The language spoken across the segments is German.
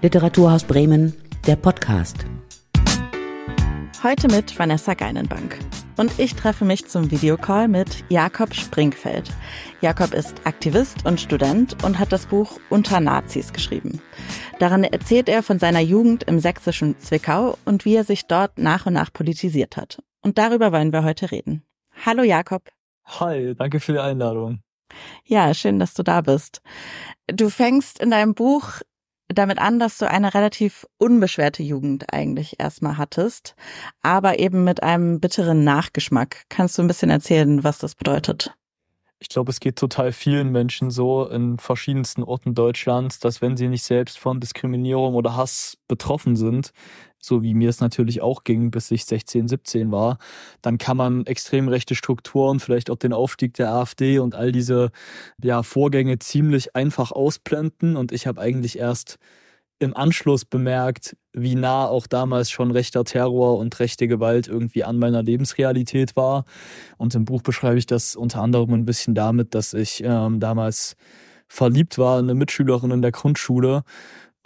Literaturhaus Bremen, der Podcast. Heute mit Vanessa Geinenbank. Und ich treffe mich zum Videocall mit Jakob Springfeld. Jakob ist Aktivist und Student und hat das Buch Unter Nazis geschrieben. Darin erzählt er von seiner Jugend im sächsischen Zwickau und wie er sich dort nach und nach politisiert hat. Und darüber wollen wir heute reden. Hallo Jakob. Hi, danke für die Einladung. Ja, schön, dass du da bist. Du fängst in deinem Buch damit an, dass du eine relativ unbeschwerte Jugend eigentlich erstmal hattest, aber eben mit einem bitteren Nachgeschmack. Kannst du ein bisschen erzählen, was das bedeutet? Ich glaube, es geht total vielen Menschen so in verschiedensten Orten Deutschlands, dass wenn sie nicht selbst von Diskriminierung oder Hass betroffen sind, so wie mir es natürlich auch ging, bis ich 16, 17 war, dann kann man extrem rechte Strukturen, vielleicht auch den Aufstieg der AfD und all diese ja, Vorgänge ziemlich einfach ausblenden. Und ich habe eigentlich erst im Anschluss bemerkt, wie nah auch damals schon rechter Terror und rechte Gewalt irgendwie an meiner Lebensrealität war. Und im Buch beschreibe ich das unter anderem ein bisschen damit, dass ich ähm, damals verliebt war in eine Mitschülerin in der Grundschule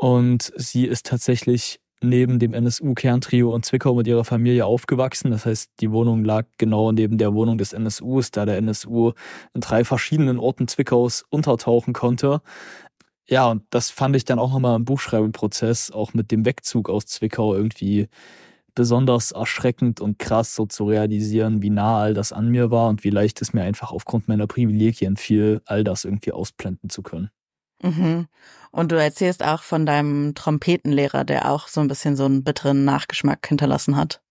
und sie ist tatsächlich neben dem NSU-Kerntrio in Zwickau mit ihrer Familie aufgewachsen. Das heißt, die Wohnung lag genau neben der Wohnung des NSUs, da der NSU in drei verschiedenen Orten Zwickaus untertauchen konnte. Ja, und das fand ich dann auch nochmal im Buchschreibenprozess, auch mit dem Wegzug aus Zwickau irgendwie besonders erschreckend und krass so zu realisieren, wie nah all das an mir war und wie leicht es mir einfach aufgrund meiner Privilegien fiel, all das irgendwie ausblenden zu können. Mhm. Und du erzählst auch von deinem Trompetenlehrer, der auch so ein bisschen so einen bitteren Nachgeschmack hinterlassen hat.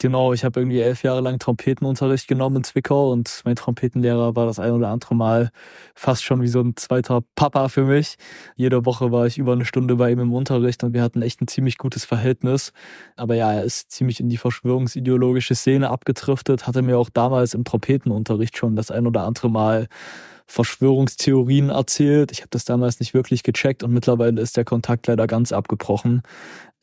Genau, ich habe irgendwie elf Jahre lang Trompetenunterricht genommen in Zwickau und mein Trompetenlehrer war das ein oder andere Mal fast schon wie so ein zweiter Papa für mich. Jede Woche war ich über eine Stunde bei ihm im Unterricht und wir hatten echt ein ziemlich gutes Verhältnis. Aber ja, er ist ziemlich in die verschwörungsideologische Szene abgetriftet, hatte mir auch damals im Trompetenunterricht schon das ein oder andere Mal Verschwörungstheorien erzählt. Ich habe das damals nicht wirklich gecheckt und mittlerweile ist der Kontakt leider ganz abgebrochen.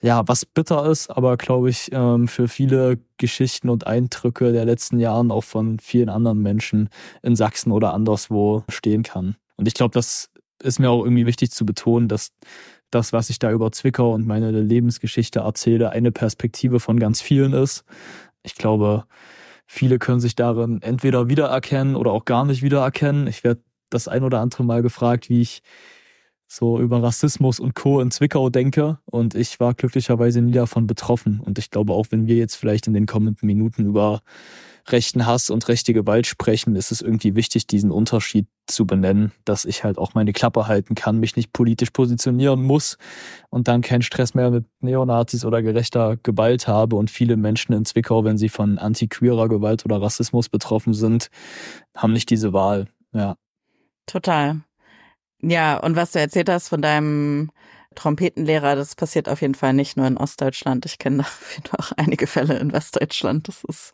Ja, was bitter ist, aber glaube ich ähm, für viele Geschichten und Eindrücke der letzten Jahren auch von vielen anderen Menschen in Sachsen oder anderswo stehen kann. Und ich glaube, das ist mir auch irgendwie wichtig zu betonen, dass das, was ich da über Zwickau und meine Lebensgeschichte erzähle, eine Perspektive von ganz vielen ist. Ich glaube, Viele können sich darin entweder wiedererkennen oder auch gar nicht wiedererkennen. Ich werde das ein oder andere Mal gefragt, wie ich so über Rassismus und Co. in Zwickau denke. Und ich war glücklicherweise nie davon betroffen. Und ich glaube, auch wenn wir jetzt vielleicht in den kommenden Minuten über rechten Hass und rechte Gewalt sprechen, ist es irgendwie wichtig, diesen Unterschied zu benennen, dass ich halt auch meine Klappe halten kann, mich nicht politisch positionieren muss und dann keinen Stress mehr mit Neonazis oder gerechter Gewalt habe. Und viele Menschen in Zwickau, wenn sie von antiqueerer Gewalt oder Rassismus betroffen sind, haben nicht diese Wahl. Ja. Total. Ja, und was du erzählt hast von deinem Trompetenlehrer, das passiert auf jeden Fall nicht nur in Ostdeutschland. Ich kenne da auch einige Fälle in Westdeutschland. Das ist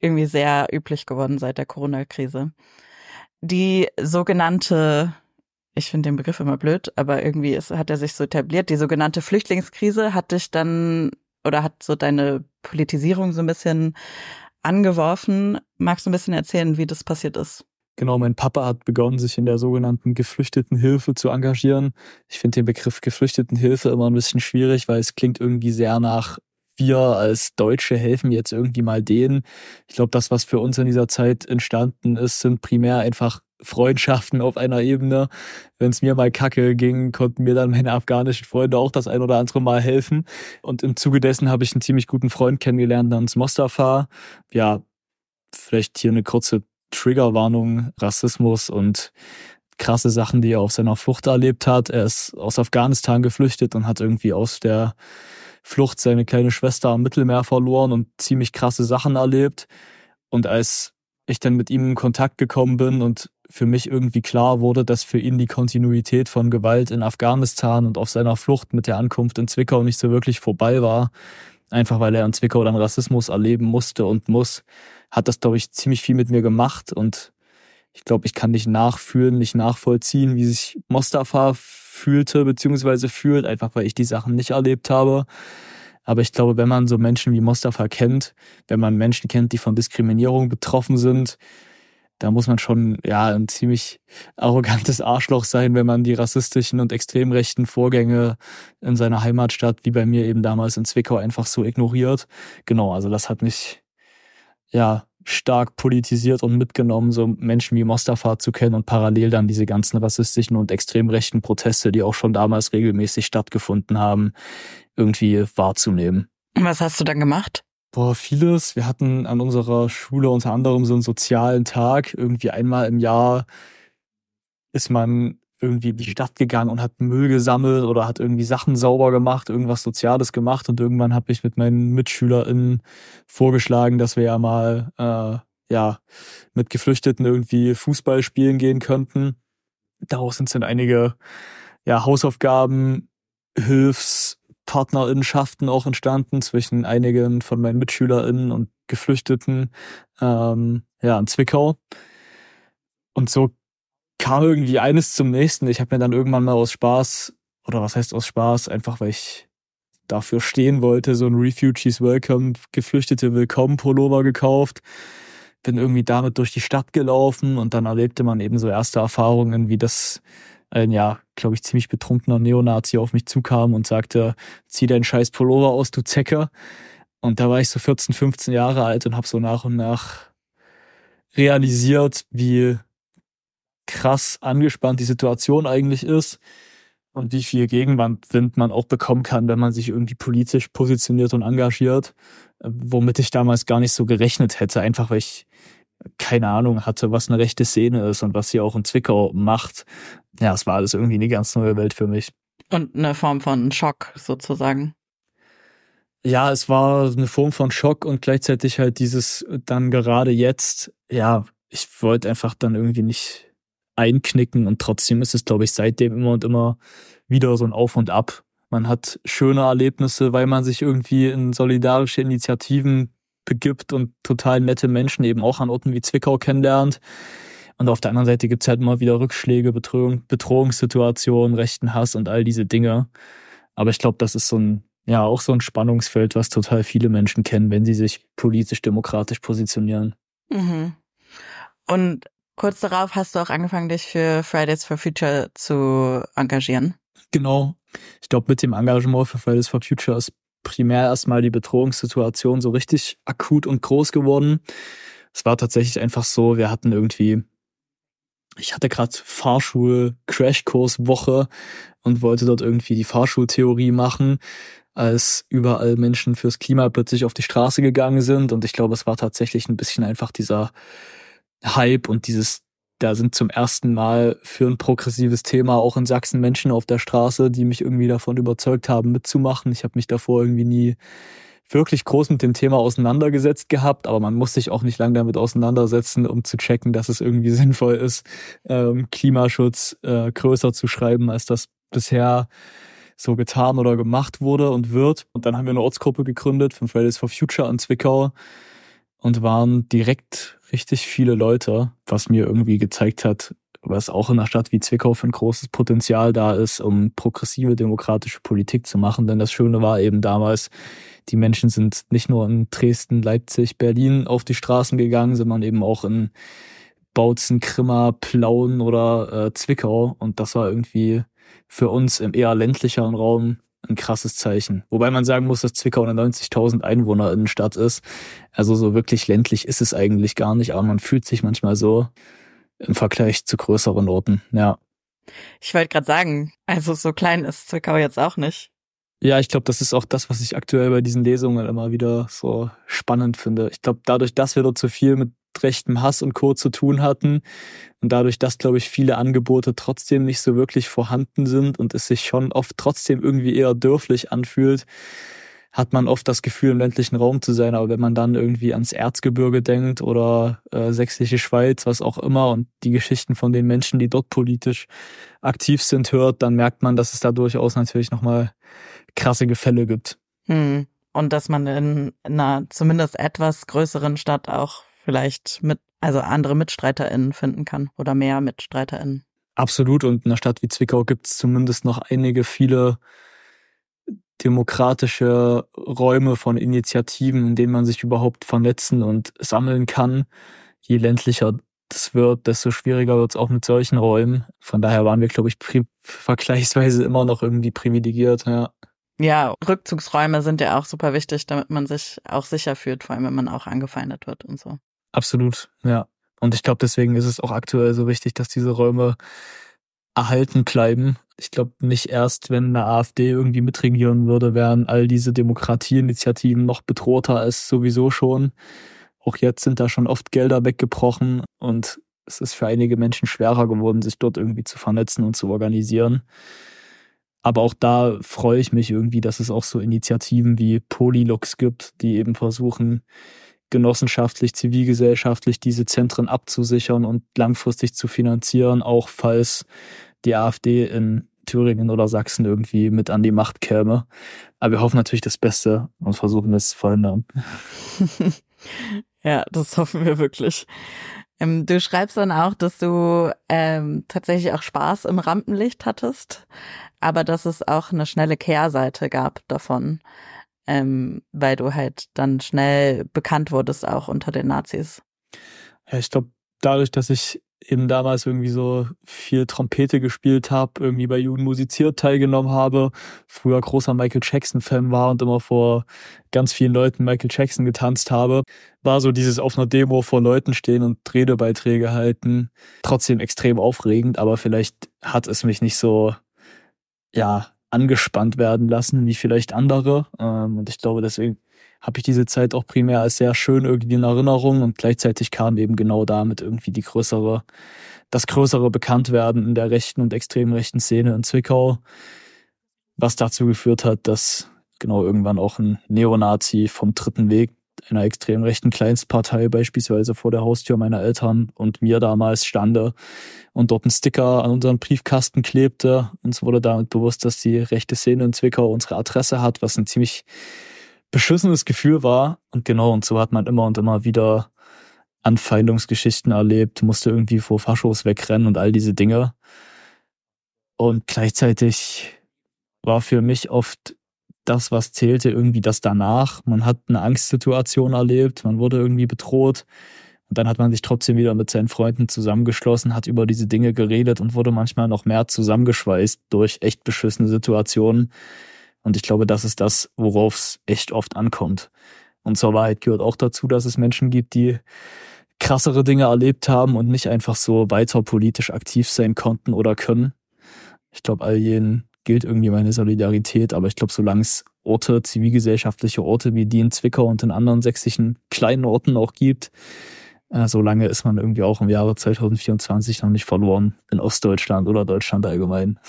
irgendwie sehr üblich geworden seit der Corona-Krise. Die sogenannte, ich finde den Begriff immer blöd, aber irgendwie ist, hat er sich so etabliert, die sogenannte Flüchtlingskrise hat dich dann oder hat so deine Politisierung so ein bisschen angeworfen. Magst du ein bisschen erzählen, wie das passiert ist? Genau, mein Papa hat begonnen, sich in der sogenannten Geflüchtetenhilfe zu engagieren. Ich finde den Begriff Geflüchtetenhilfe immer ein bisschen schwierig, weil es klingt irgendwie sehr nach wir als Deutsche helfen jetzt irgendwie mal denen. Ich glaube, das, was für uns in dieser Zeit entstanden ist, sind primär einfach Freundschaften auf einer Ebene. Wenn es mir mal kacke ging, konnten mir dann meine afghanischen Freunde auch das ein oder andere Mal helfen. Und im Zuge dessen habe ich einen ziemlich guten Freund kennengelernt namens Mostafa. Ja, vielleicht hier eine kurze Triggerwarnung, Rassismus und krasse Sachen, die er auf seiner Flucht erlebt hat. Er ist aus Afghanistan geflüchtet und hat irgendwie aus der Flucht seine kleine Schwester am Mittelmeer verloren und ziemlich krasse Sachen erlebt. Und als ich dann mit ihm in Kontakt gekommen bin und für mich irgendwie klar wurde, dass für ihn die Kontinuität von Gewalt in Afghanistan und auf seiner Flucht mit der Ankunft in Zwickau nicht so wirklich vorbei war, einfach weil er in Zwickau dann Rassismus erleben musste und muss, hat das, glaube ich, ziemlich viel mit mir gemacht und ich glaube, ich kann nicht nachfühlen, nicht nachvollziehen, wie sich Mostafa fühlte beziehungsweise fühlt, einfach weil ich die Sachen nicht erlebt habe. Aber ich glaube, wenn man so Menschen wie Mostafa kennt, wenn man Menschen kennt, die von Diskriminierung betroffen sind, da muss man schon ja ein ziemlich arrogantes Arschloch sein, wenn man die rassistischen und extrem rechten Vorgänge in seiner Heimatstadt, wie bei mir eben damals in Zwickau, einfach so ignoriert. Genau, also das hat mich ja stark politisiert und mitgenommen, so Menschen wie Mostafa zu kennen und parallel dann diese ganzen rassistischen und extrem rechten Proteste, die auch schon damals regelmäßig stattgefunden haben, irgendwie wahrzunehmen. Was hast du dann gemacht? Boah, vieles. Wir hatten an unserer Schule unter anderem so einen sozialen Tag. Irgendwie einmal im Jahr ist man irgendwie in die Stadt gegangen und hat Müll gesammelt oder hat irgendwie Sachen sauber gemacht, irgendwas Soziales gemacht. Und irgendwann habe ich mit meinen MitschülerInnen vorgeschlagen, dass wir ja mal äh, ja mit Geflüchteten irgendwie Fußball spielen gehen könnten. Daraus sind dann einige ja, Hausaufgaben, Hilfs, Partnerinnenschaften auch entstanden zwischen einigen von meinen MitschülerInnen und Geflüchteten ähm, ja, in Zwickau. Und so kam irgendwie eines zum nächsten. Ich habe mir dann irgendwann mal aus Spaß, oder was heißt aus Spaß, einfach weil ich dafür stehen wollte, so ein Refugees Welcome, Geflüchtete Willkommen Pullover gekauft. Bin irgendwie damit durch die Stadt gelaufen und dann erlebte man eben so erste Erfahrungen, wie das ein ja, glaube ich, ziemlich betrunkener Neonazi auf mich zukam und sagte, zieh deinen scheiß Pullover aus, du Zecke. Und da war ich so 14, 15 Jahre alt und habe so nach und nach realisiert, wie krass angespannt die Situation eigentlich ist und wie viel Gegenwind man auch bekommen kann, wenn man sich irgendwie politisch positioniert und engagiert, womit ich damals gar nicht so gerechnet hätte, einfach weil ich keine Ahnung hatte, was eine rechte Szene ist und was sie auch in Zwickau macht. Ja, es war alles irgendwie eine ganz neue Welt für mich. Und eine Form von Schock sozusagen. Ja, es war eine Form von Schock und gleichzeitig halt dieses dann gerade jetzt, ja, ich wollte einfach dann irgendwie nicht einknicken und trotzdem ist es, glaube ich, seitdem immer und immer wieder so ein Auf und Ab. Man hat schöne Erlebnisse, weil man sich irgendwie in solidarische Initiativen begibt und total nette Menschen eben auch an Orten wie Zwickau kennenlernt. Und auf der anderen Seite gibt's halt immer wieder Rückschläge, Bedrohung, Bedrohungssituationen, rechten Hass und all diese Dinge. Aber ich glaube, das ist so ein, ja, auch so ein Spannungsfeld, was total viele Menschen kennen, wenn sie sich politisch demokratisch positionieren. Mhm. Und kurz darauf hast du auch angefangen, dich für Fridays for Future zu engagieren. Genau. Ich glaube, mit dem Engagement für Fridays for Future ist primär erstmal die Bedrohungssituation so richtig akut und groß geworden. Es war tatsächlich einfach so, wir hatten irgendwie, ich hatte gerade Fahrschul-Crashkurs-Woche und wollte dort irgendwie die Fahrschultheorie machen, als überall Menschen fürs Klima plötzlich auf die Straße gegangen sind. Und ich glaube, es war tatsächlich ein bisschen einfach dieser Hype und dieses da sind zum ersten Mal für ein progressives Thema auch in Sachsen Menschen auf der Straße, die mich irgendwie davon überzeugt haben, mitzumachen. Ich habe mich davor irgendwie nie wirklich groß mit dem Thema auseinandergesetzt gehabt, aber man muss sich auch nicht lange damit auseinandersetzen, um zu checken, dass es irgendwie sinnvoll ist, ähm, Klimaschutz äh, größer zu schreiben, als das bisher so getan oder gemacht wurde und wird. Und dann haben wir eine Ortsgruppe gegründet von Fridays for Future in Zwickau und waren direkt richtig viele Leute, was mir irgendwie gezeigt hat, was auch in einer Stadt wie Zwickau für ein großes Potenzial da ist, um progressive demokratische Politik zu machen. Denn das Schöne war eben damals, die Menschen sind nicht nur in Dresden, Leipzig, Berlin auf die Straßen gegangen, sondern eben auch in Bautzen, Krimmer, Plauen oder äh, Zwickau. Und das war irgendwie für uns im eher ländlicheren Raum ein krasses Zeichen. Wobei man sagen muss, dass Zwickau eine 90.000 Einwohner Innenstadt ist. Also so wirklich ländlich ist es eigentlich gar nicht, aber man fühlt sich manchmal so im Vergleich zu größeren Orten, ja. Ich wollte gerade sagen, also so klein ist Zwickau jetzt auch nicht. Ja, ich glaube, das ist auch das, was ich aktuell bei diesen Lesungen immer wieder so spannend finde. Ich glaube, dadurch, dass wir dort so viel mit rechtem Hass und Co. zu tun hatten. Und dadurch, dass, glaube ich, viele Angebote trotzdem nicht so wirklich vorhanden sind und es sich schon oft trotzdem irgendwie eher dürflich anfühlt, hat man oft das Gefühl, im ländlichen Raum zu sein. Aber wenn man dann irgendwie ans Erzgebirge denkt oder äh, Sächsische Schweiz, was auch immer, und die Geschichten von den Menschen, die dort politisch aktiv sind, hört, dann merkt man, dass es da durchaus natürlich nochmal krasse Gefälle gibt. Hm. Und dass man in einer zumindest etwas größeren Stadt auch vielleicht mit, also andere MitstreiterInnen finden kann oder mehr MitstreiterInnen. Absolut. Und in einer Stadt wie Zwickau gibt es zumindest noch einige viele demokratische Räume von Initiativen, in denen man sich überhaupt vernetzen und sammeln kann. Je ländlicher das wird, desto schwieriger wird es auch mit solchen Räumen. Von daher waren wir, glaube ich, vergleichsweise immer noch irgendwie privilegiert, ja. Ja, Rückzugsräume sind ja auch super wichtig, damit man sich auch sicher fühlt, vor allem wenn man auch angefeindet wird und so. Absolut, ja. Und ich glaube, deswegen ist es auch aktuell so wichtig, dass diese Räume erhalten bleiben. Ich glaube, nicht erst, wenn eine AfD irgendwie mitregieren würde, wären all diese Demokratieinitiativen noch bedrohter als sowieso schon. Auch jetzt sind da schon oft Gelder weggebrochen und es ist für einige Menschen schwerer geworden, sich dort irgendwie zu vernetzen und zu organisieren. Aber auch da freue ich mich irgendwie, dass es auch so Initiativen wie Polylux gibt, die eben versuchen, genossenschaftlich, zivilgesellschaftlich diese Zentren abzusichern und langfristig zu finanzieren, auch falls die AfD in Thüringen oder Sachsen irgendwie mit an die Macht käme. Aber wir hoffen natürlich das Beste und versuchen es zu verhindern. ja, das hoffen wir wirklich. Ähm, du schreibst dann auch, dass du ähm, tatsächlich auch Spaß im Rampenlicht hattest, aber dass es auch eine schnelle Kehrseite gab davon ähm, weil du halt dann schnell bekannt wurdest auch unter den Nazis. Ja, ich glaube, dadurch, dass ich eben damals irgendwie so viel Trompete gespielt habe, irgendwie bei Juden musiziert teilgenommen habe, früher großer Michael Jackson-Fan war und immer vor ganz vielen Leuten Michael Jackson getanzt habe, war so dieses auf einer Demo vor Leuten stehen und Redebeiträge halten trotzdem extrem aufregend, aber vielleicht hat es mich nicht so, ja, angespannt werden lassen, wie vielleicht andere. Ähm, und ich glaube, deswegen habe ich diese Zeit auch primär als sehr schön irgendwie in Erinnerung und gleichzeitig kam eben genau damit irgendwie die größere, das größere Bekanntwerden in der rechten und extrem rechten Szene in Zwickau, was dazu geführt hat, dass genau irgendwann auch ein Neonazi vom dritten Weg einer extrem rechten Kleinstpartei beispielsweise vor der Haustür meiner Eltern und mir damals stande und dort ein Sticker an unseren Briefkasten klebte. Uns wurde damit bewusst, dass die rechte Szene in Zwickau unsere Adresse hat, was ein ziemlich beschissenes Gefühl war. Und genau, und so hat man immer und immer wieder Anfeindungsgeschichten erlebt, musste irgendwie vor Faschos wegrennen und all diese Dinge. Und gleichzeitig war für mich oft das, was zählte, irgendwie das danach. Man hat eine Angstsituation erlebt, man wurde irgendwie bedroht. Und dann hat man sich trotzdem wieder mit seinen Freunden zusammengeschlossen, hat über diese Dinge geredet und wurde manchmal noch mehr zusammengeschweißt durch echt beschissene Situationen. Und ich glaube, das ist das, worauf es echt oft ankommt. Und zur Wahrheit gehört auch dazu, dass es Menschen gibt, die krassere Dinge erlebt haben und nicht einfach so weiter politisch aktiv sein konnten oder können. Ich glaube, all jenen gilt irgendwie meine Solidarität. Aber ich glaube, solange es Orte, zivilgesellschaftliche Orte wie die in Zwickau und in anderen sächsischen kleinen Orten auch gibt, äh, solange ist man irgendwie auch im Jahre 2024 noch nicht verloren in Ostdeutschland oder Deutschland allgemein.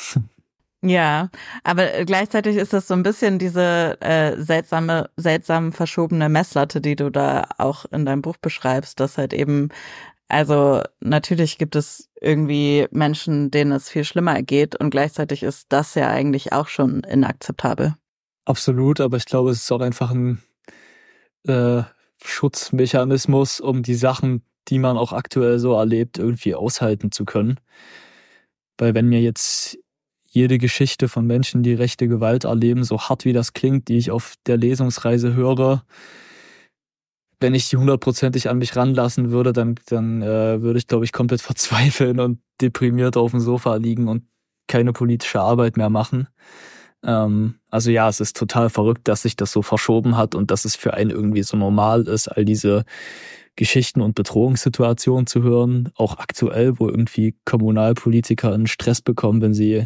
Ja, aber gleichzeitig ist das so ein bisschen diese äh, seltsame, seltsam verschobene Messlatte, die du da auch in deinem Buch beschreibst, dass halt eben also natürlich gibt es irgendwie Menschen, denen es viel schlimmer geht und gleichzeitig ist das ja eigentlich auch schon inakzeptabel. Absolut, aber ich glaube, es ist auch einfach ein äh, Schutzmechanismus, um die Sachen, die man auch aktuell so erlebt, irgendwie aushalten zu können. Weil wenn mir jetzt jede Geschichte von Menschen, die rechte Gewalt erleben, so hart wie das klingt, die ich auf der Lesungsreise höre, wenn ich die hundertprozentig an mich ranlassen würde, dann, dann äh, würde ich, glaube ich, komplett verzweifeln und deprimiert auf dem Sofa liegen und keine politische Arbeit mehr machen. Ähm, also ja, es ist total verrückt, dass sich das so verschoben hat und dass es für einen irgendwie so normal ist, all diese Geschichten und Bedrohungssituationen zu hören, auch aktuell, wo irgendwie Kommunalpolitiker einen Stress bekommen, wenn sie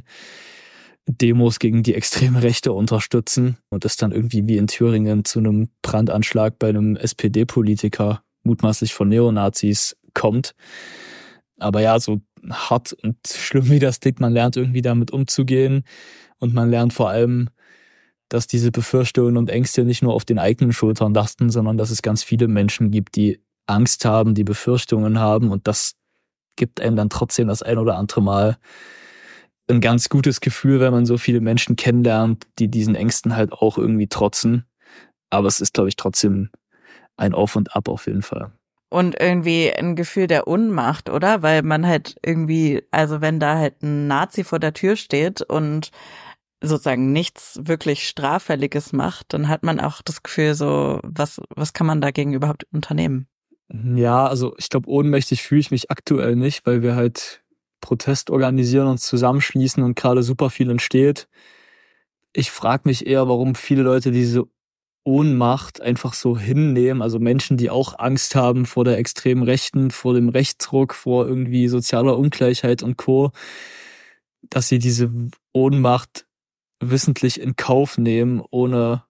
Demos gegen die extreme Rechte unterstützen und es dann irgendwie wie in Thüringen zu einem Brandanschlag bei einem SPD-Politiker, mutmaßlich von Neonazis, kommt. Aber ja, so hart und schlimm wie das klingt, man lernt irgendwie damit umzugehen und man lernt vor allem, dass diese Befürchtungen und Ängste nicht nur auf den eigenen Schultern lasten, sondern dass es ganz viele Menschen gibt, die Angst haben, die Befürchtungen haben und das gibt einem dann trotzdem das ein oder andere Mal ein ganz gutes Gefühl, wenn man so viele Menschen kennenlernt, die diesen Ängsten halt auch irgendwie trotzen. Aber es ist, glaube ich, trotzdem ein Auf und Ab auf jeden Fall. Und irgendwie ein Gefühl der Unmacht, oder? Weil man halt irgendwie, also wenn da halt ein Nazi vor der Tür steht und sozusagen nichts wirklich Straffälliges macht, dann hat man auch das Gefühl so, was, was kann man dagegen überhaupt unternehmen? Ja, also ich glaube, ohnmächtig fühle ich mich aktuell nicht, weil wir halt Protest organisieren, uns zusammenschließen und gerade super viel entsteht. Ich frage mich eher, warum viele Leute diese Ohnmacht einfach so hinnehmen. Also Menschen, die auch Angst haben vor der extremen Rechten, vor dem Rechtsruck, vor irgendwie sozialer Ungleichheit und Co., dass sie diese Ohnmacht wissentlich in Kauf nehmen, ohne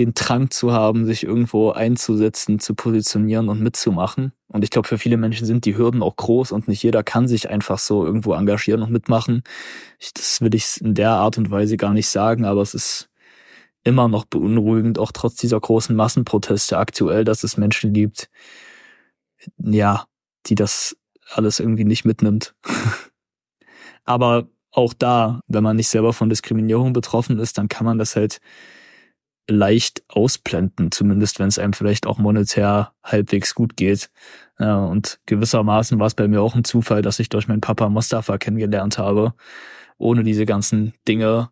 den Drang zu haben, sich irgendwo einzusetzen, zu positionieren und mitzumachen. Und ich glaube, für viele Menschen sind die Hürden auch groß und nicht jeder kann sich einfach so irgendwo engagieren und mitmachen. Ich, das will ich in der Art und Weise gar nicht sagen, aber es ist immer noch beunruhigend, auch trotz dieser großen Massenproteste aktuell, dass es Menschen gibt, ja, die das alles irgendwie nicht mitnimmt. aber auch da, wenn man nicht selber von Diskriminierung betroffen ist, dann kann man das halt leicht ausblenden, zumindest wenn es einem vielleicht auch monetär halbwegs gut geht. Und gewissermaßen war es bei mir auch ein Zufall, dass ich durch meinen Papa Mustafa kennengelernt habe. Ohne diese ganzen Dinge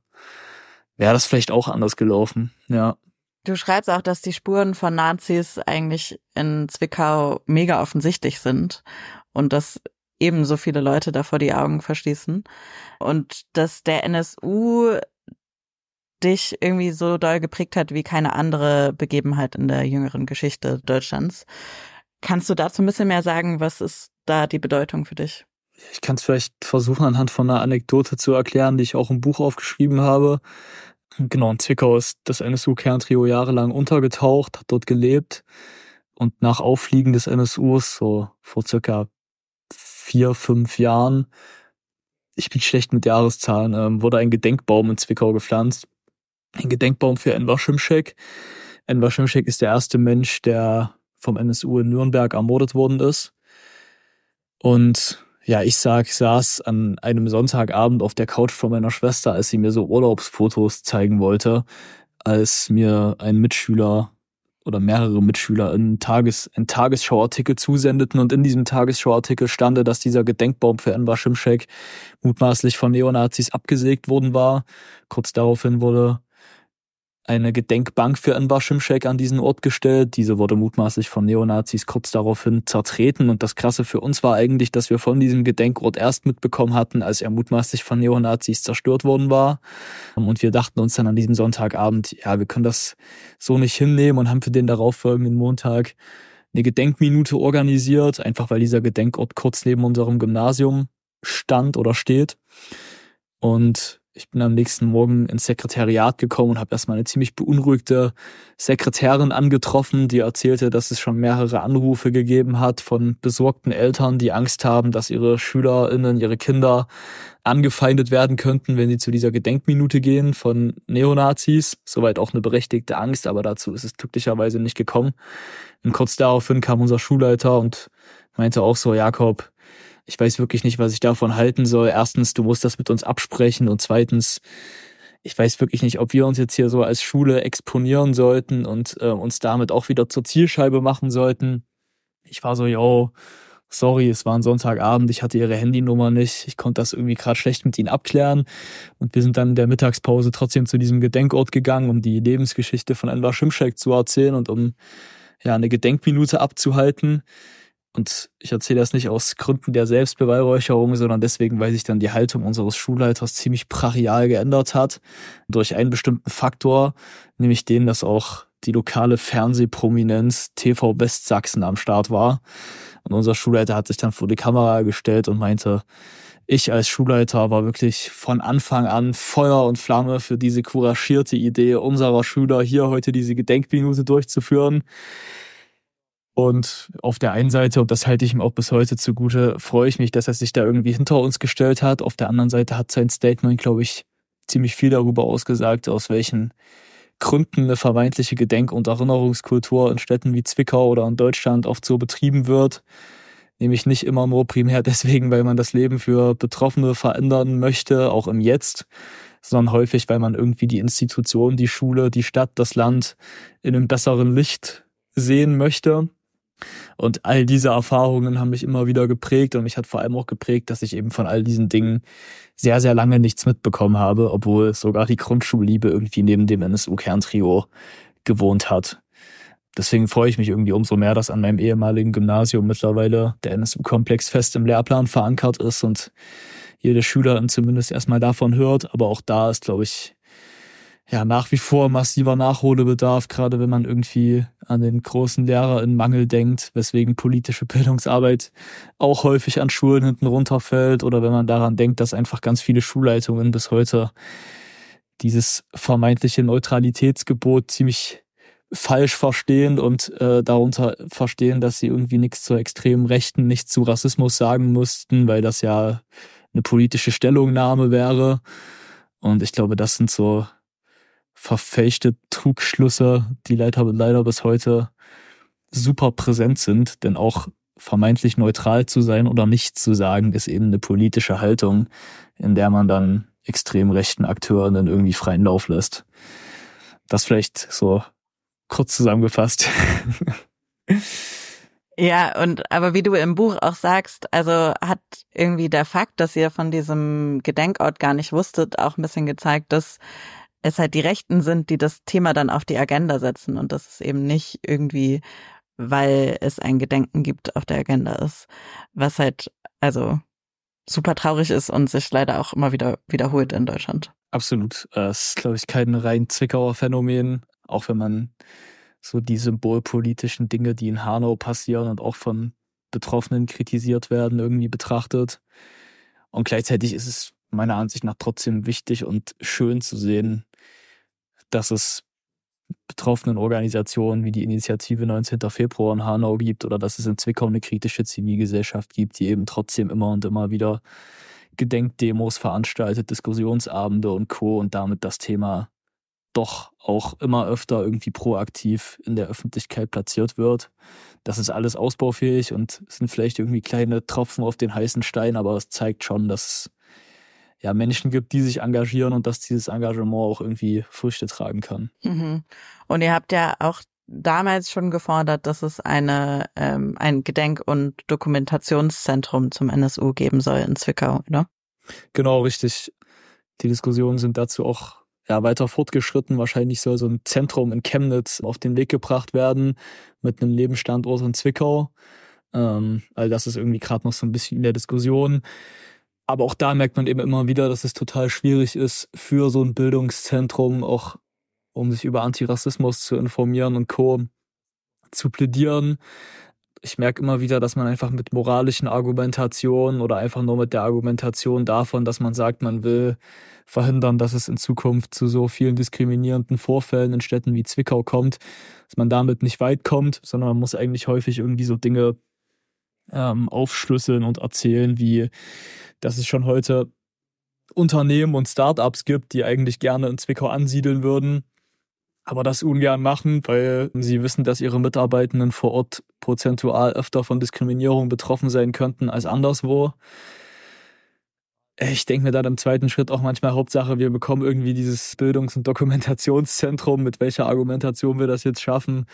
wäre das vielleicht auch anders gelaufen, ja. Du schreibst auch, dass die Spuren von Nazis eigentlich in Zwickau mega offensichtlich sind und dass ebenso viele Leute davor die Augen verschließen und dass der NSU dich irgendwie so doll geprägt hat wie keine andere Begebenheit in der jüngeren Geschichte Deutschlands. Kannst du dazu ein bisschen mehr sagen, was ist da die Bedeutung für dich? Ich kann es vielleicht versuchen, anhand von einer Anekdote zu erklären, die ich auch im Buch aufgeschrieben habe. Genau, in Zwickau ist das NSU-Kerntrio jahrelang untergetaucht, hat dort gelebt. Und nach Auffliegen des NSUs, so vor circa vier, fünf Jahren, ich bin schlecht mit Jahreszahlen, ähm, wurde ein Gedenkbaum in Zwickau gepflanzt ein Gedenkbaum für Enver Şimşek. Enver Şimşek ist der erste Mensch, der vom NSU in Nürnberg ermordet worden ist. Und ja, ich sag, saß an einem Sonntagabend auf der Couch von meiner Schwester, als sie mir so Urlaubsfotos zeigen wollte, als mir ein Mitschüler oder mehrere Mitschüler einen, Tages, einen Tagesschauartikel zusendeten und in diesem Tagesschauartikel stand, dass dieser Gedenkbaum für Enver Şimşek mutmaßlich von Neonazis abgesägt worden war. Kurz daraufhin wurde eine Gedenkbank für Anwar Şimşek an diesen Ort gestellt. Diese wurde mutmaßlich von Neonazis kurz daraufhin zertreten. Und das Krasse für uns war eigentlich, dass wir von diesem Gedenkort erst mitbekommen hatten, als er mutmaßlich von Neonazis zerstört worden war. Und wir dachten uns dann an diesem Sonntagabend, ja, wir können das so nicht hinnehmen und haben für den darauffolgenden Montag eine Gedenkminute organisiert, einfach weil dieser Gedenkort kurz neben unserem Gymnasium stand oder steht. Und ich bin am nächsten Morgen ins Sekretariat gekommen und habe erstmal eine ziemlich beunruhigte Sekretärin angetroffen, die erzählte, dass es schon mehrere Anrufe gegeben hat von besorgten Eltern, die Angst haben, dass ihre SchülerInnen, ihre Kinder angefeindet werden könnten, wenn sie zu dieser Gedenkminute gehen von Neonazis. Soweit auch eine berechtigte Angst, aber dazu ist es glücklicherweise nicht gekommen. Und kurz daraufhin kam unser Schulleiter und meinte auch so, Jakob, ich weiß wirklich nicht, was ich davon halten soll. Erstens, du musst das mit uns absprechen und zweitens, ich weiß wirklich nicht, ob wir uns jetzt hier so als Schule exponieren sollten und äh, uns damit auch wieder zur Zielscheibe machen sollten. Ich war so, yo, sorry, es war ein Sonntagabend, ich hatte ihre Handynummer nicht, ich konnte das irgendwie gerade schlecht mit ihnen abklären. Und wir sind dann in der Mittagspause trotzdem zu diesem Gedenkort gegangen, um die Lebensgeschichte von Enver Şimşek zu erzählen und um ja eine Gedenkminute abzuhalten. Und ich erzähle das nicht aus Gründen der Selbstbeweihräucherung, sondern deswegen, weil sich dann die Haltung unseres Schulleiters ziemlich brachial geändert hat. Durch einen bestimmten Faktor, nämlich den, dass auch die lokale Fernsehprominenz TV Westsachsen am Start war. Und unser Schulleiter hat sich dann vor die Kamera gestellt und meinte, ich als Schulleiter war wirklich von Anfang an Feuer und Flamme für diese couragierte Idee unserer Schüler, hier heute diese Gedenkminute durchzuführen. Und auf der einen Seite, und das halte ich ihm auch bis heute zugute, freue ich mich, dass er sich da irgendwie hinter uns gestellt hat. Auf der anderen Seite hat sein Statement, glaube ich, ziemlich viel darüber ausgesagt, aus welchen Gründen eine vermeintliche Gedenk- und Erinnerungskultur in Städten wie Zwickau oder in Deutschland oft so betrieben wird. Nämlich nicht immer nur primär deswegen, weil man das Leben für Betroffene verändern möchte, auch im Jetzt, sondern häufig, weil man irgendwie die Institution, die Schule, die Stadt, das Land in einem besseren Licht sehen möchte. Und all diese Erfahrungen haben mich immer wieder geprägt und mich hat vor allem auch geprägt, dass ich eben von all diesen Dingen sehr, sehr lange nichts mitbekommen habe, obwohl sogar die Grundschulliebe irgendwie neben dem NSU-Kerntrio gewohnt hat. deswegen freue ich mich irgendwie umso mehr, dass an meinem ehemaligen Gymnasium mittlerweile der NSU-Komplex fest im Lehrplan verankert ist und jede Schülerin zumindest erstmal davon hört. Aber auch da ist, glaube ich, ja nach wie vor massiver Nachholbedarf, gerade wenn man irgendwie an den großen Lehrer in Mangel denkt, weswegen politische Bildungsarbeit auch häufig an Schulen hinten runterfällt oder wenn man daran denkt, dass einfach ganz viele Schulleitungen bis heute dieses vermeintliche Neutralitätsgebot ziemlich falsch verstehen und äh, darunter verstehen, dass sie irgendwie nichts zur extremen Rechten, nichts zu Rassismus sagen mussten, weil das ja eine politische Stellungnahme wäre. Und ich glaube, das sind so verfälschte Trugschlüsse, die leider, leider bis heute super präsent sind, denn auch vermeintlich neutral zu sein oder nichts zu sagen, ist eben eine politische Haltung, in der man dann extrem rechten Akteuren dann irgendwie freien Lauf lässt. Das vielleicht so kurz zusammengefasst. Ja, und aber wie du im Buch auch sagst, also hat irgendwie der Fakt, dass ihr von diesem Gedenkort gar nicht wusstet, auch ein bisschen gezeigt, dass es halt die Rechten sind, die das Thema dann auf die Agenda setzen und dass es eben nicht irgendwie, weil es ein Gedenken gibt, auf der Agenda ist. Was halt, also super traurig ist und sich leider auch immer wieder wiederholt in Deutschland. Absolut. Es ist, glaube ich, kein rein Zwickauer Phänomen, auch wenn man so die symbolpolitischen Dinge, die in Hanau passieren und auch von Betroffenen kritisiert werden, irgendwie betrachtet. Und gleichzeitig ist es meiner Ansicht nach trotzdem wichtig und schön zu sehen, dass es betroffenen Organisationen wie die Initiative 19. Februar in Hanau gibt oder dass es in Zwickau eine kritische Zivilgesellschaft gibt, die eben trotzdem immer und immer wieder Gedenkdemos veranstaltet, Diskussionsabende und Co. und damit das Thema doch auch immer öfter irgendwie proaktiv in der Öffentlichkeit platziert wird. Das ist alles ausbaufähig und sind vielleicht irgendwie kleine Tropfen auf den heißen Stein, aber es zeigt schon, dass es ja Menschen gibt, die sich engagieren und dass dieses Engagement auch irgendwie Früchte tragen kann. Mhm. Und ihr habt ja auch damals schon gefordert, dass es eine ähm, ein Gedenk- und Dokumentationszentrum zum NSU geben soll in Zwickau, oder? Genau, richtig. Die Diskussionen sind dazu auch ja, weiter fortgeschritten. Wahrscheinlich soll so ein Zentrum in Chemnitz auf den Weg gebracht werden mit einem Nebenstandort in Zwickau. Ähm, all das ist irgendwie gerade noch so ein bisschen in der Diskussion. Aber auch da merkt man eben immer wieder, dass es total schwierig ist, für so ein Bildungszentrum auch, um sich über Antirassismus zu informieren und Co. zu plädieren ich merke immer wieder, dass man einfach mit moralischen Argumentationen oder einfach nur mit der Argumentation davon, dass man sagt, man will verhindern, dass es in Zukunft zu so vielen diskriminierenden Vorfällen in Städten wie Zwickau kommt, dass man damit nicht weit kommt, sondern man muss eigentlich häufig irgendwie so Dinge ähm, aufschlüsseln und erzählen, wie dass es schon heute Unternehmen und Startups gibt, die eigentlich gerne in Zwickau ansiedeln würden, aber das ungern machen, weil sie wissen, dass ihre Mitarbeitenden vor Ort prozentual öfter von Diskriminierung betroffen sein könnten als anderswo. Ich denke mir dann im zweiten Schritt auch manchmal Hauptsache, wir bekommen irgendwie dieses Bildungs- und Dokumentationszentrum, mit welcher Argumentation wir das jetzt schaffen,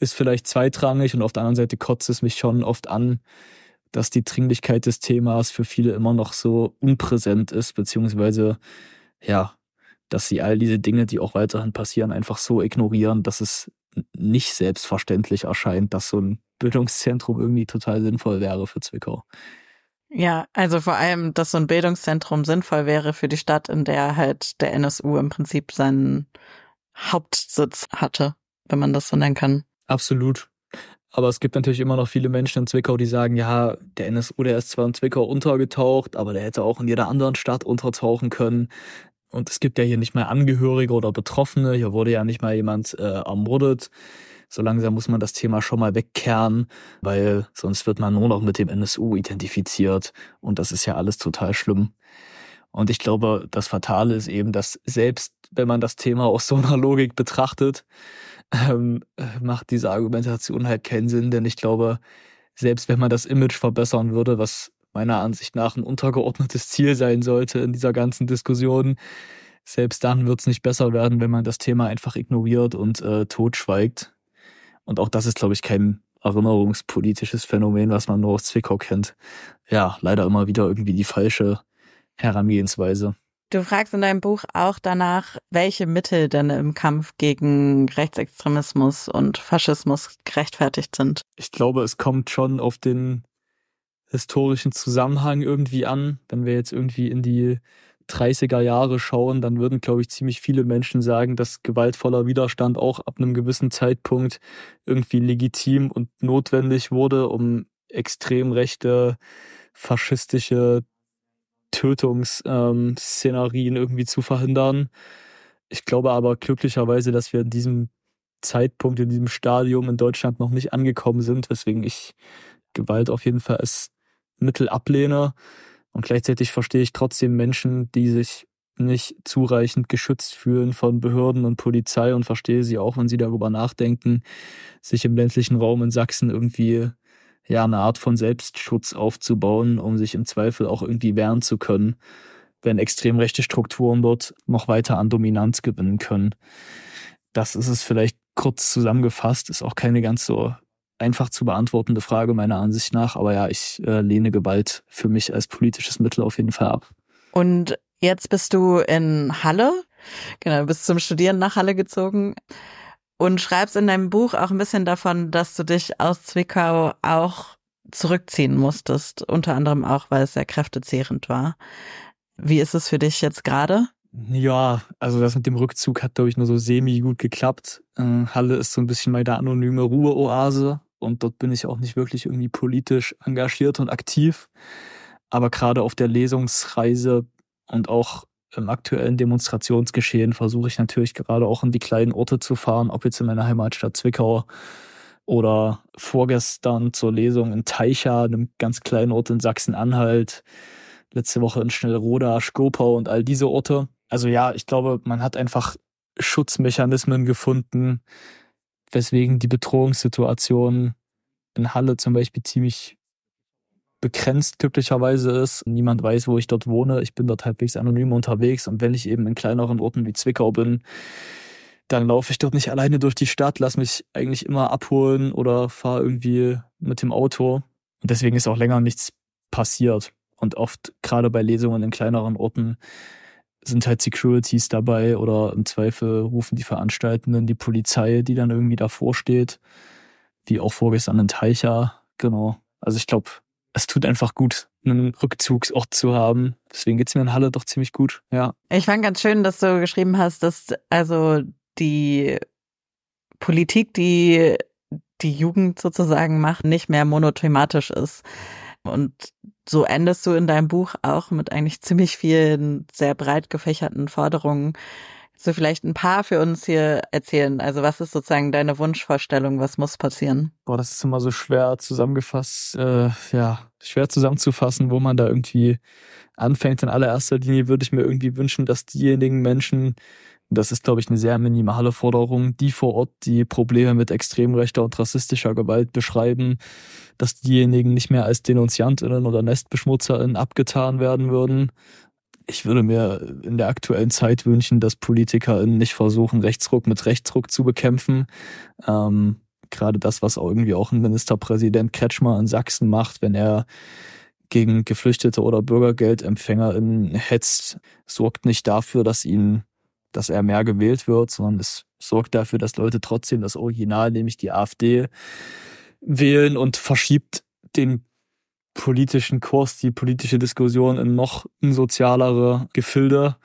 ist vielleicht zweitrangig und auf der anderen Seite kotzt es mich schon oft an, dass die Dringlichkeit des Themas für viele immer noch so unpräsent ist, beziehungsweise ja, dass sie all diese Dinge, die auch weiterhin passieren, einfach so ignorieren, dass es nicht selbstverständlich erscheint, dass so ein Bildungszentrum irgendwie total sinnvoll wäre für Zwickau. Ja, also vor allem, dass so ein Bildungszentrum sinnvoll wäre für die Stadt, in der halt der NSU im Prinzip seinen Hauptsitz hatte, wenn man das so nennen kann. Absolut. Aber es gibt natürlich immer noch viele Menschen in Zwickau, die sagen, ja, der NSU, der ist zwar in Zwickau untergetaucht, aber der hätte auch in jeder anderen Stadt untertauchen können. Und es gibt ja hier nicht mehr Angehörige oder Betroffene. Hier wurde ja nicht mal jemand äh, ermordet. So langsam muss man das Thema schon mal wegkehren, weil sonst wird man nur noch mit dem NSU identifiziert. Und das ist ja alles total schlimm. Und ich glaube, das Fatale ist eben, dass selbst wenn man das Thema aus so einer Logik betrachtet, ähm, macht diese Argumentation halt keinen Sinn, denn ich glaube, selbst wenn man das Image verbessern würde, was meiner Ansicht nach ein untergeordnetes Ziel sein sollte in dieser ganzen Diskussion. Selbst dann wird es nicht besser werden, wenn man das Thema einfach ignoriert und äh, totschweigt. Und auch das ist, glaube ich, kein erinnerungspolitisches Phänomen, was man nur aus Zwickau kennt. Ja, leider immer wieder irgendwie die falsche Herangehensweise. Du fragst in deinem Buch auch danach, welche Mittel denn im Kampf gegen Rechtsextremismus und Faschismus gerechtfertigt sind. Ich glaube, es kommt schon auf den historischen Zusammenhang irgendwie an. Wenn wir jetzt irgendwie in die 30er Jahre schauen, dann würden, glaube ich, ziemlich viele Menschen sagen, dass gewaltvoller Widerstand auch ab einem gewissen Zeitpunkt irgendwie legitim und notwendig wurde, um extrem rechte, faschistische Tötungsszenarien irgendwie zu verhindern. Ich glaube aber glücklicherweise, dass wir in diesem Zeitpunkt, in diesem Stadium in Deutschland noch nicht angekommen sind, weswegen ich Gewalt auf jeden Fall als Mittel ablehne. Und gleichzeitig verstehe ich trotzdem Menschen, die sich nicht zureichend geschützt fühlen von Behörden und Polizei und verstehe sie auch, wenn sie darüber nachdenken, sich im ländlichen Raum in Sachsen irgendwie ja eine Art von Selbstschutz aufzubauen, um sich im Zweifel auch irgendwie wehren zu können, wenn extrem rechte Strukturen dort noch weiter an Dominanz gewinnen können. Das ist es vielleicht kurz zusammengefasst, ist auch keine ganz so einfach zu beantwortende Frage meiner Ansicht nach, aber ja, ich äh, lehne Gewalt für mich als politisches Mittel auf jeden Fall ab. Und jetzt bist du in Halle, genau, bist zum Studieren nach Halle gezogen und schreibst in deinem Buch auch ein bisschen davon, dass du dich aus Zwickau auch zurückziehen musstest, unter anderem auch, weil es sehr kräftezehrend war. Wie ist es für dich jetzt gerade? Ja, also das mit dem Rückzug hat, glaube ich, nur so semi gut geklappt. Äh, Halle ist so ein bisschen meine anonyme Ruheoase und dort bin ich auch nicht wirklich irgendwie politisch engagiert und aktiv. Aber gerade auf der Lesungsreise und auch im aktuellen Demonstrationsgeschehen versuche ich natürlich gerade auch in die kleinen Orte zu fahren, ob jetzt in meiner Heimatstadt Zwickau oder vorgestern zur Lesung in Teicha, einem ganz kleinen Ort in Sachsen-Anhalt, letzte Woche in Schnellroda, Skopau und all diese Orte. Also ja, ich glaube, man hat einfach Schutzmechanismen gefunden, weswegen die Bedrohungssituation in Halle zum Beispiel ziemlich begrenzt glücklicherweise ist. Niemand weiß, wo ich dort wohne. Ich bin dort halbwegs anonym unterwegs und wenn ich eben in kleineren Orten wie Zwickau bin, dann laufe ich dort nicht alleine durch die Stadt, lass mich eigentlich immer abholen oder fahre irgendwie mit dem Auto. Und deswegen ist auch länger nichts passiert. Und oft, gerade bei Lesungen in kleineren Orten, sind halt Securities dabei oder im Zweifel rufen die Veranstaltenden die Polizei, die dann irgendwie davor steht. Wie auch vorgestern in Teicha. Genau. Also ich glaube, es tut einfach gut, einen Rückzugsort zu haben. Deswegen geht's mir in Halle doch ziemlich gut, ja. Ich fand ganz schön, dass du geschrieben hast, dass also die Politik, die die Jugend sozusagen macht, nicht mehr monothematisch ist. Und so endest du in deinem Buch auch mit eigentlich ziemlich vielen sehr breit gefächerten Forderungen, so vielleicht ein paar für uns hier erzählen? Also was ist sozusagen deine Wunschvorstellung? Was muss passieren? Boah, das ist immer so schwer zusammengefasst, äh, ja, schwer zusammenzufassen, wo man da irgendwie anfängt. In allererster Linie würde ich mir irgendwie wünschen, dass diejenigen Menschen, das ist, glaube ich, eine sehr minimale Forderung, die vor Ort die Probleme mit extrem rechter und rassistischer Gewalt beschreiben, dass diejenigen nicht mehr als Denunziantinnen oder Nestbeschmutzerinnen abgetan werden würden, ich würde mir in der aktuellen Zeit wünschen, dass PolitikerInnen nicht versuchen, Rechtsruck mit Rechtsruck zu bekämpfen. Ähm, gerade das, was irgendwie auch ein Ministerpräsident Kretschmer in Sachsen macht, wenn er gegen Geflüchtete oder BürgergeldempfängerInnen hetzt, sorgt nicht dafür, dass ihn, dass er mehr gewählt wird, sondern es sorgt dafür, dass Leute trotzdem das Original, nämlich die AfD, wählen und verschiebt den politischen Kurs, die politische Diskussion in noch sozialere Gefilde,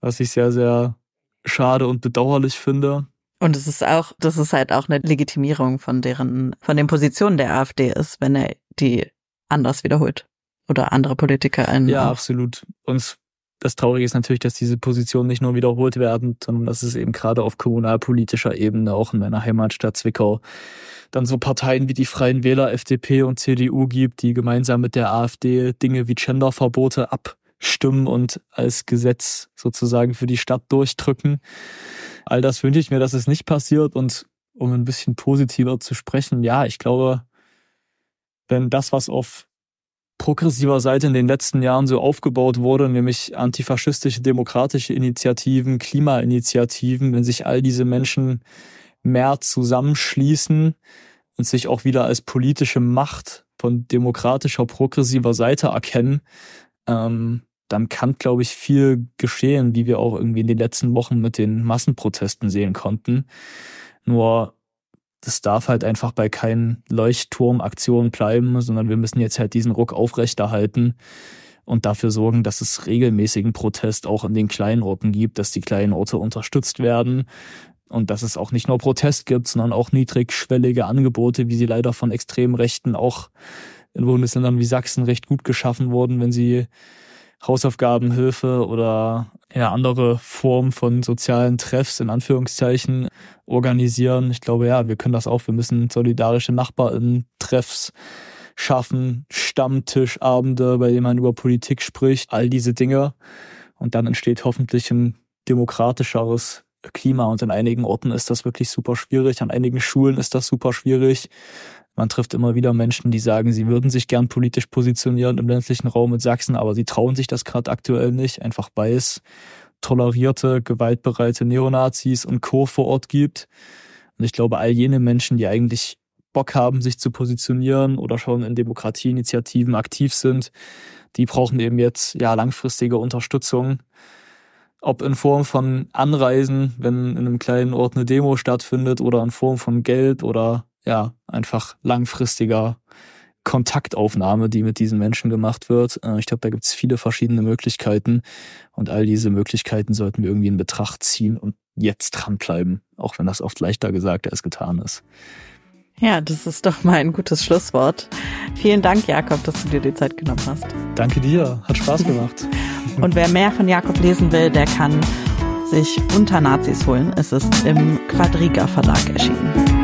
was ich sehr, sehr schade und bedauerlich finde. Und es ist auch, das ist halt auch eine Legitimierung von deren, von den Positionen der AfD ist, wenn er die anders wiederholt. Oder andere PolitikerInnen. Ja, absolut. Und das Traurige ist natürlich, dass diese Positionen nicht nur wiederholt werden, sondern dass es eben gerade auf kommunalpolitischer Ebene, auch in meiner Heimatstadt Zwickau, dann so Parteien wie die Freien Wähler, FDP und CDU gibt, die gemeinsam mit der AfD Dinge wie Genderverbote abstimmen und als Gesetz sozusagen für die Stadt durchdrücken. All das wünsche ich mir, dass es nicht passiert und um ein bisschen positiver zu sprechen, ja, ich glaube, wenn das, was auf progressiver Seite in den letzten Jahren so aufgebaut wurde, nämlich antifaschistische demokratische Initiativen, Klimainitiativen, wenn sich all diese Menschen mehr zusammenschließen und sich auch wieder als politische Macht von demokratischer, progressiver Seite erkennen, ähm, dann kann, glaube ich, viel geschehen, wie wir auch irgendwie in den letzten Wochen mit den Massenprotesten sehen konnten. Nur das darf halt einfach bei keinen Leuchtturmaktionen bleiben, sondern wir müssen jetzt halt diesen Ruck aufrechterhalten und dafür sorgen, dass es regelmäßigen Protest auch in den kleinen Orten gibt, dass die kleinen Orte unterstützt werden und dass es auch nicht nur Protest gibt, sondern auch niedrigschwellige Angebote, wie sie leider von extremen Rechten auch in Bundesländern wie Sachsen recht gut geschaffen wurden, wenn sie Hausaufgabenhilfe oder ja, andere Formen von sozialen Treffs in Anführungszeichen organisieren. Ich glaube, ja, wir können das auch. Wir müssen solidarische NachbarInnen-Treffs schaffen, Stammtischabende, bei denen man über Politik spricht, all diese Dinge. Und dann entsteht hoffentlich ein demokratischeres Klima. Und in einigen Orten ist das wirklich super schwierig. An einigen Schulen ist das super schwierig. Man trifft immer wieder Menschen, die sagen, sie würden sich gern politisch positionieren im ländlichen Raum in Sachsen, aber sie trauen sich das gerade aktuell nicht, einfach weil es tolerierte, gewaltbereite Neonazis und Co. vor Ort gibt. Und ich glaube, all jene Menschen, die eigentlich Bock haben, sich zu positionieren oder schon in Demokratieinitiativen aktiv sind, die brauchen eben jetzt ja langfristige Unterstützung. Ob in Form von Anreisen, wenn in einem kleinen Ort eine Demo stattfindet, oder in Form von Geld oder ja, einfach langfristiger Kontaktaufnahme, die mit diesen Menschen gemacht wird. Äh, ich glaube, da gibt es viele verschiedene Möglichkeiten und all diese Möglichkeiten sollten wir irgendwie in Betracht ziehen und jetzt dranbleiben, auch wenn das oft leichter gesagt als getan ist. Ja, das ist doch mal ein gutes Schlusswort. Vielen Dank, Jakob, dass du dir die Zeit genommen hast. Danke dir, hat Spaß gemacht. und wer mehr von Jakob lesen will, der kann sich unter Nazis holen. Es ist im Quadriga Verlag erschienen.